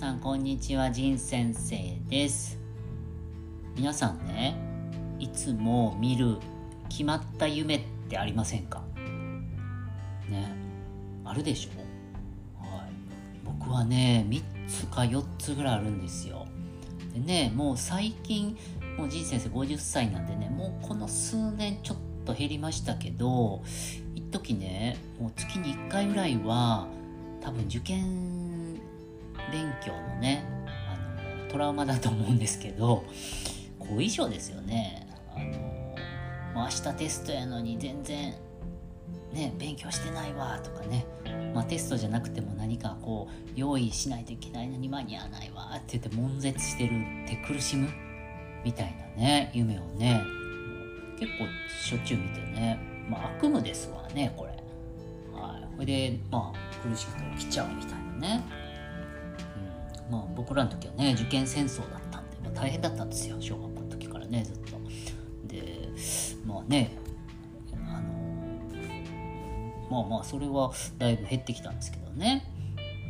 さんこんにちは仁先生です。皆さんねいつも見る決まった夢ってありませんか？ねあるでしょ？はい。僕はね3つか4つぐらいあるんですよ。でねもう最近もう仁先生50歳なんでねもうこの数年ちょっと減りましたけど一時ねもう月に1回ぐらいは多分受験勉強のねあのトラウマだと思うんですけど後遺症ですよね。あのもう明日テストやのに全然ね勉強してないわとかね。まあ、テストじゃなくても何かこう用意しないといけないのに間に合わないわって言って悶絶してるって苦しむみたいなね夢をね結構しょっちゅう見てね。まあ悪夢ですわねこれ。はい。それでまあ苦しくて起きちゃうみたいなね、まあ僕らの時はね受験戦争だったんで、まあ、大変だったんですよ小学校の時からねずっと。でまあねあのまあまあそれはだいぶ減ってきたんですけどね。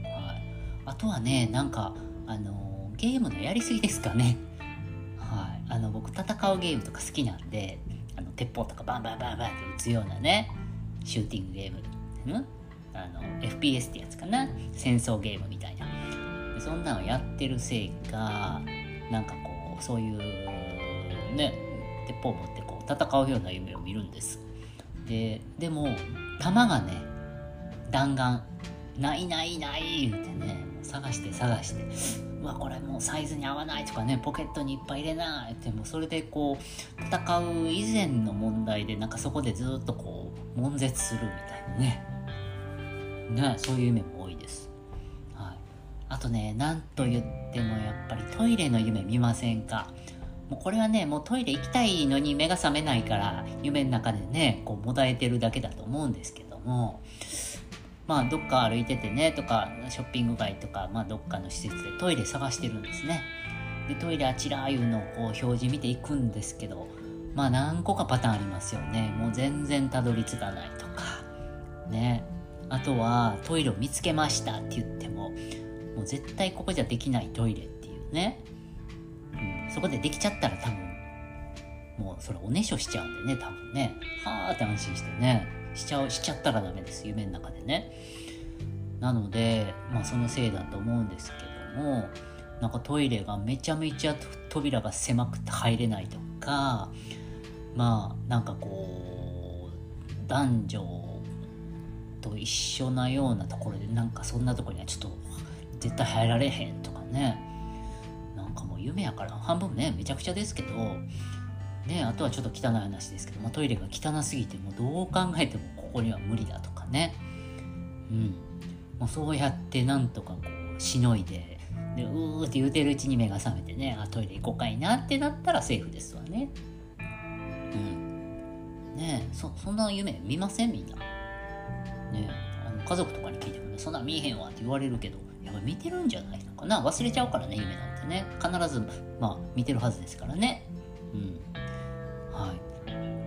はい。あとはねなんかあのゲームのやりすぎですかね。はい。あの僕戦うゲームとか好きなんであの鉄砲とかバンバンバンバンって撃つようなねシューティングゲーム、うん、あの FPS ってやつかな。戦争ゲームみたいな。そんなのやってるせいかなんかこうそういうね鉄砲持ってこう戦うような夢を見るんです。ででも弾がね弾丸ないないない言うてね探して探してうわこれもうサイズに合わないとかねポケットにいっぱい入れないってもうそれでこう戦う以前の問題でなんかそこでずっとこう悶絶するみたいなね。ねそういう夢も多いです、とねなんと言ってもやっぱりトイレの夢見ませんか？もうこれはねもうトイレ行きたいのに目が覚めないから夢の中でねこうもだえてるだけだと思うんですけども。まあどっか歩いててねとかショッピング街とか、まあ、どっかの施設でトイレ探してるんですね。でトイレあちらあいうのをこう表示見ていくんですけどまあ何個かパターンありますよね。もう全然たどり着かないとか。ね。あとはトイレを見つけましたって言ってももう絶対ここじゃできないトイレっていうね、うん、そこでできちゃったら多分もうそれおねしょしちゃうんでね多分ね。はあって安心してね。しちゃうしちゃったらダメです夢の中でね。なのでまあそのせいだと思うんですけどもなんかトイレがめちゃめちゃ扉が狭くて入れないとかまあなんかこう男女と一緒なようなところでなんかそんなとこにはちょっと絶対入られへんとかね。なんかもう夢やから。半分ねめちゃくちゃですけど。ね、あとはちょっと汚い話ですけど、まあ、トイレが汚すぎてもどう考えてもここには無理だとかね、うん。まあ、そうやってなんとかこうしのいで。でうーって言うてるうちに目が覚めてね。あトイレ行こうかいなってなったらセーフですわね。うん。ねえそそんな夢見ませんみんな。ねあの家族とかに聞いてもねそんなん見えへんわって言われるけど。やっぱ見てるんじゃないのかな？忘れちゃうからね夢なんてね。必ずまあ見てるはずですからね。うん。は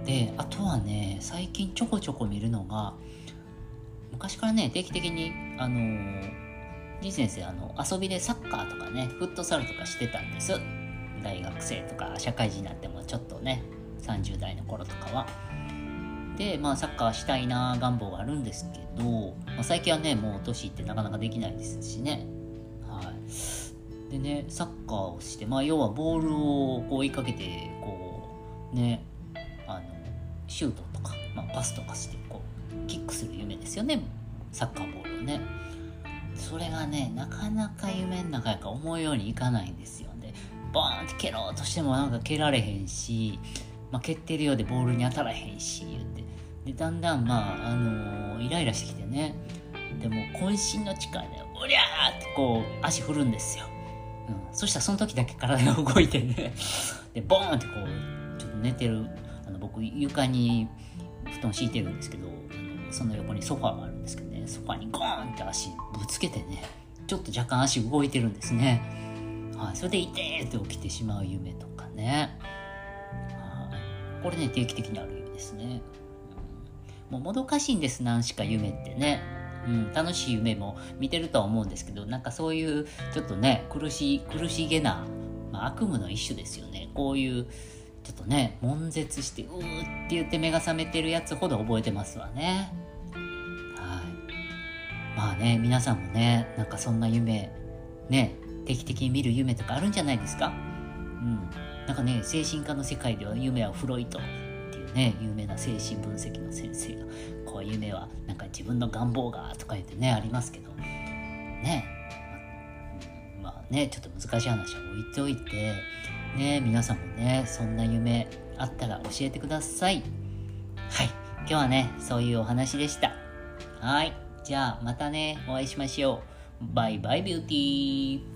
い、であとはね最近ちょこちょこ見るのが昔からね定期的にあの仁先生あの遊びでサッカーとかねフットサルとかしてたんです。大学生とか社会人になってもちょっとね30代の頃とかはでまあサッカーしたいな願望があるんですけど、まあ、最近はねもう年いってなかなかできないですしね。はい。でねサッカーをしてまあ要はボールをこう追いかけてこうねあのシュートとか、まあ、パスとかしてこうキックする夢ですよね。サッカーボールをね。それがねなかなか夢の中やから思うようにいかないんですよでボーンって蹴ろうとしてもなんか蹴られへんし、まあ、蹴ってるようでボールに当たらへんし言って。でだんだんまああのーイライラしてきてね。でも渾身の力で「おりゃー!」ってこう足振るんですよ、うん、そしたらその時だけ体が動いてね。でボーンってこうちょっと寝てるあの僕床に布団敷いてるんですけどあのその横にソファーがあるんですけどね。ソファーにゴーンって足ぶつけてね。ちょっと若干足動いてるんですね。はい、それでいてって起きてしまう夢とかね、これね定期的にある夢ですね、もうもどかしいんです何しか夢ってね、うん、楽しい夢も見てるとは思うんですけどなんかそういうちょっとね苦し苦しげな、まあ、悪夢の一種ですよね。こういうちょっとね悶絶してうーって言って目が覚めてるやつほど覚えてますわね。はい。まあね皆さんもねなんかそんな夢ね定期的に見る夢とかあるんじゃないですか？うん。なんかね精神科の世界では夢はフロイトっていうね有名な精神分析の先生がこう夢はなんか自分の願望がとか言ってねありますけど。ね。まあねちょっと難しい話は置いておいてね皆さんもねそんな夢あったら教えてください。はい。今日はねそういうお話でした。はい。じゃあまたねお会いしましょう。バイバイビューティー。